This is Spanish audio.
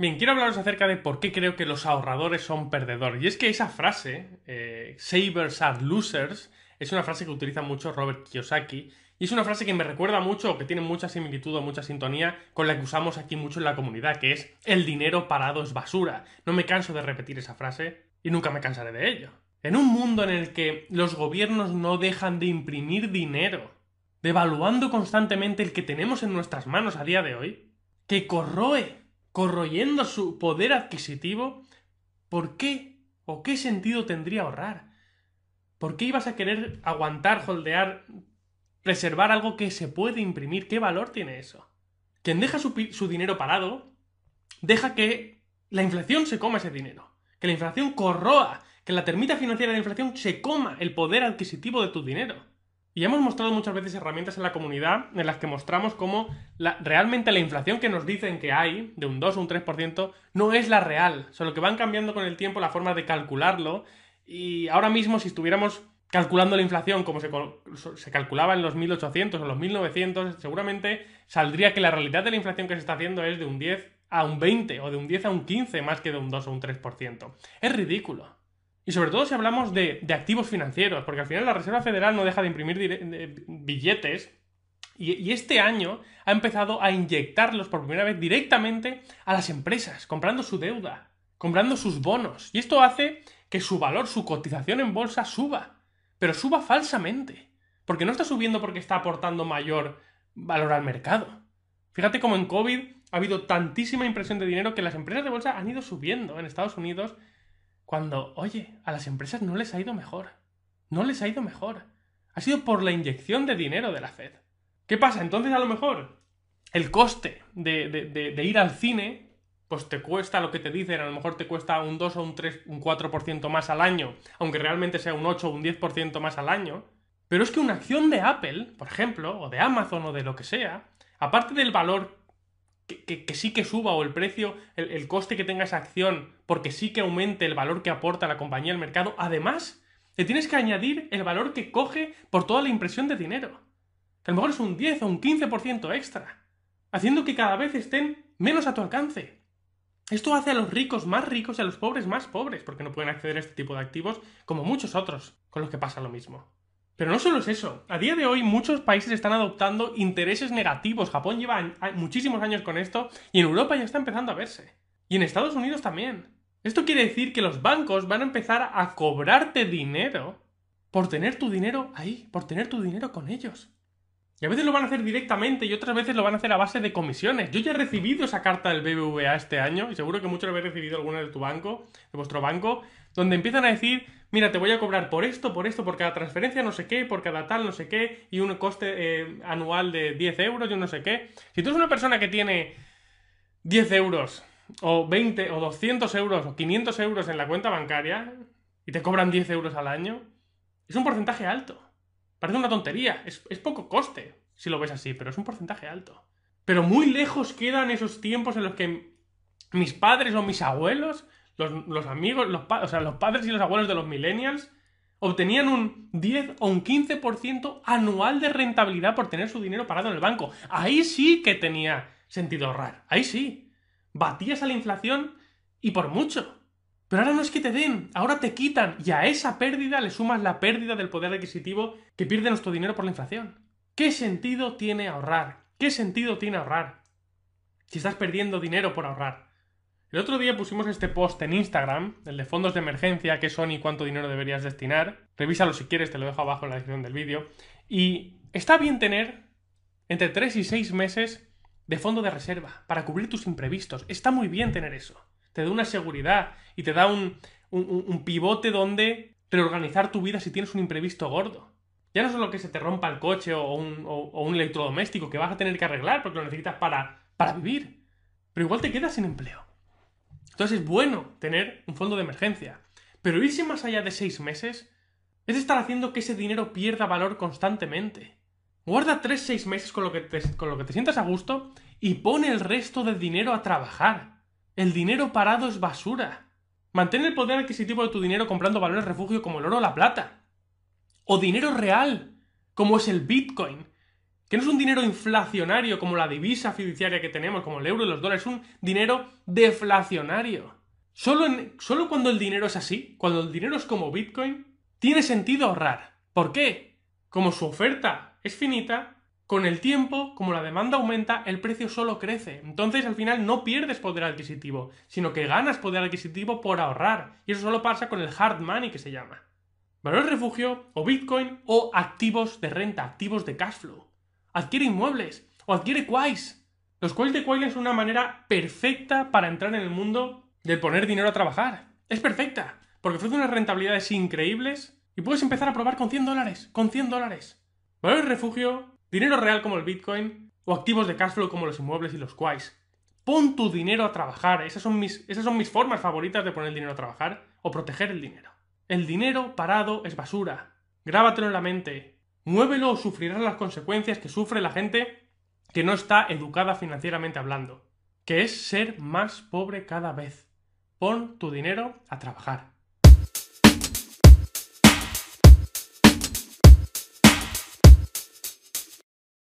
Bien, quiero hablaros acerca de por qué creo que los ahorradores son perdedores. Y es que esa frase, eh, savers are losers, es una frase que utiliza mucho Robert Kiyosaki. Y es una frase que me recuerda mucho, que tiene mucha similitud o mucha sintonía con la que usamos aquí mucho en la comunidad, que es el dinero parado es basura. No me canso de repetir esa frase y nunca me cansaré de ello. En un mundo en el que los gobiernos no dejan de imprimir dinero, devaluando constantemente el que tenemos en nuestras manos a día de hoy, que corroe corroyendo su poder adquisitivo, ¿por qué o qué sentido tendría ahorrar? ¿Por qué ibas a querer aguantar, holdear, preservar algo que se puede imprimir? ¿Qué valor tiene eso? Quien deja su, su dinero parado, deja que la inflación se coma ese dinero, que la inflación corroa, que la termita financiera de la inflación se coma el poder adquisitivo de tu dinero. Y hemos mostrado muchas veces herramientas en la comunidad en las que mostramos cómo realmente la inflación que nos dicen que hay, de un 2 o un 3%, no es la real, solo que van cambiando con el tiempo la forma de calcularlo. Y ahora mismo, si estuviéramos calculando la inflación como se, se, calculaba en los 1800 o los 1900, seguramente saldría que la realidad de la inflación que se está haciendo es de un 10 a un 20 o de un 10 a un 15 más que de un 2 o un 3%. Es ridículo. Y sobre todo si hablamos de, activos financieros, porque al final la Reserva Federal no deja de imprimir billetes y, este año ha empezado a inyectarlos por primera vez directamente a las empresas, comprando su deuda, comprando sus bonos. Y esto hace que su valor, su cotización en bolsa suba, pero suba falsamente, porque no está subiendo porque está aportando mayor valor al mercado. Fíjate cómo en COVID ha habido tantísima impresión de dinero que las empresas de bolsa han ido subiendo en Estados Unidos cuando, oye, a las empresas no les ha ido mejor. No les ha ido mejor. Ha sido por la inyección de dinero de la Fed. ¿Qué pasa? Entonces a lo mejor el coste de, ir al cine, pues te cuesta lo que te dicen, a lo mejor te cuesta un 2 o un 3, un 4% más al año, aunque realmente sea un 8 o un 10% más al año. Pero es que una acción de Apple, por ejemplo, o de Amazon o de lo que sea, aparte del valor que, sí que suba o el precio, el, coste que tenga esa acción, porque sí que aumente el valor que aporta la compañía al mercado, además, le tienes que añadir el valor que coge por toda la impresión de dinero. Que a lo mejor es un 10 o un 15% extra, haciendo que cada vez estén menos a tu alcance. Esto hace a los ricos más ricos y a los pobres más pobres, porque no pueden acceder a este tipo de activos como muchos otros, con los que pasa lo mismo. Pero no solo es eso. A día de hoy muchos países están adoptando intereses negativos. Japón lleva muchísimos años con esto y en Europa ya está empezando a verse. Y en Estados Unidos también. Esto quiere decir que los bancos van a empezar a cobrarte dinero por tener tu dinero ahí, por tener tu dinero con ellos. Y a veces lo van a hacer directamente y otras veces lo van a hacer a base de comisiones. Yo ya he recibido esa carta del BBVA este año y seguro que muchos habéis recibido alguna de tu banco, de vuestro banco, donde empiezan a decir mira, te voy a cobrar por esto, por esto, por cada transferencia no sé qué, por cada tal no sé qué, y un coste eh, anual de 10 euros, yo no sé qué. Si tú eres una persona que tiene 10 euros, o 20, o 200 euros, o 500 euros en la cuenta bancaria, y te cobran 10 euros al año, es un porcentaje alto. Parece una tontería, es, es poco coste, si lo ves así, pero es un porcentaje alto. Pero muy lejos quedan esos tiempos en los que mis padres o mis abuelos los, amigos, los, o sea, los padres y los abuelos de los millennials obtenían un 10 o un 15% anual de rentabilidad por tener su dinero parado en el banco. Ahí sí que tenía sentido ahorrar. Ahí sí. Batías a la inflación y por mucho. Pero ahora no es que te den, ahora te quitan y a esa pérdida le sumas la pérdida del poder adquisitivo que pierde nuestro dinero por la inflación. ¿Qué sentido tiene ahorrar? ¿Qué sentido tiene ahorrar? Si estás perdiendo dinero por ahorrar. El otro día pusimos este post en Instagram, el de fondos de emergencia, qué son y cuánto dinero deberías destinar. Revísalo si quieres, te lo dejo abajo en la descripción del vídeo. Y está bien tener entre 3 y 6 meses de fondo de reserva para cubrir tus imprevistos. Está muy bien tener eso. Te da una seguridad y te da un, pivote donde reorganizar tu vida si tienes un imprevisto gordo. Ya no solo que se te rompa el coche o un, o un electrodoméstico que vas a tener que arreglar porque lo necesitas para, para vivir. Pero igual te quedas sin empleo. Entonces es bueno tener un fondo de emergencia. Pero irse más allá de seis meses es estar haciendo que ese dinero pierda valor constantemente. Guarda 3-6 meses con lo, que te, con lo que te sientas a gusto y pone el resto del dinero a trabajar. El dinero parado es basura. Mantén el poder adquisitivo de tu dinero comprando valores refugio como el oro o la plata. O dinero real, como es el Bitcoin, que no es un dinero inflacionario como la divisa fiduciaria que tenemos, como el euro y los dólares, es un dinero deflacionario. Solo, solo cuando el dinero es así, cuando el dinero es como Bitcoin, tiene sentido ahorrar. ¿Por qué? Como su oferta es finita, con el tiempo, como la demanda aumenta, el precio solo crece. Entonces al final no pierdes poder adquisitivo, sino que ganas poder adquisitivo por ahorrar. Y eso solo pasa con el hard money que se llama. Valor refugio, o Bitcoin, o activos de renta, activos de cash flow. Adquiere inmuebles, o adquiere quais. Los quais de Quail es una manera perfecta para entrar en el mundo de poner dinero a trabajar. Es perfecta, porque ofrece unas rentabilidades increíbles y puedes empezar a probar con 100 dólares, con 100 dólares. Valor refugio, dinero real como el Bitcoin, o activos de cash flow como los inmuebles y los quais. Pon tu dinero a trabajar, esas son mis, esas son mis formas favoritas de poner el dinero a trabajar, o proteger el dinero. El dinero parado es basura. Grábatelo en la mente. Muévelo o sufrirás las consecuencias que sufre la gente que no está educada financieramente hablando, que es ser más pobre cada vez. Pon tu dinero a trabajar.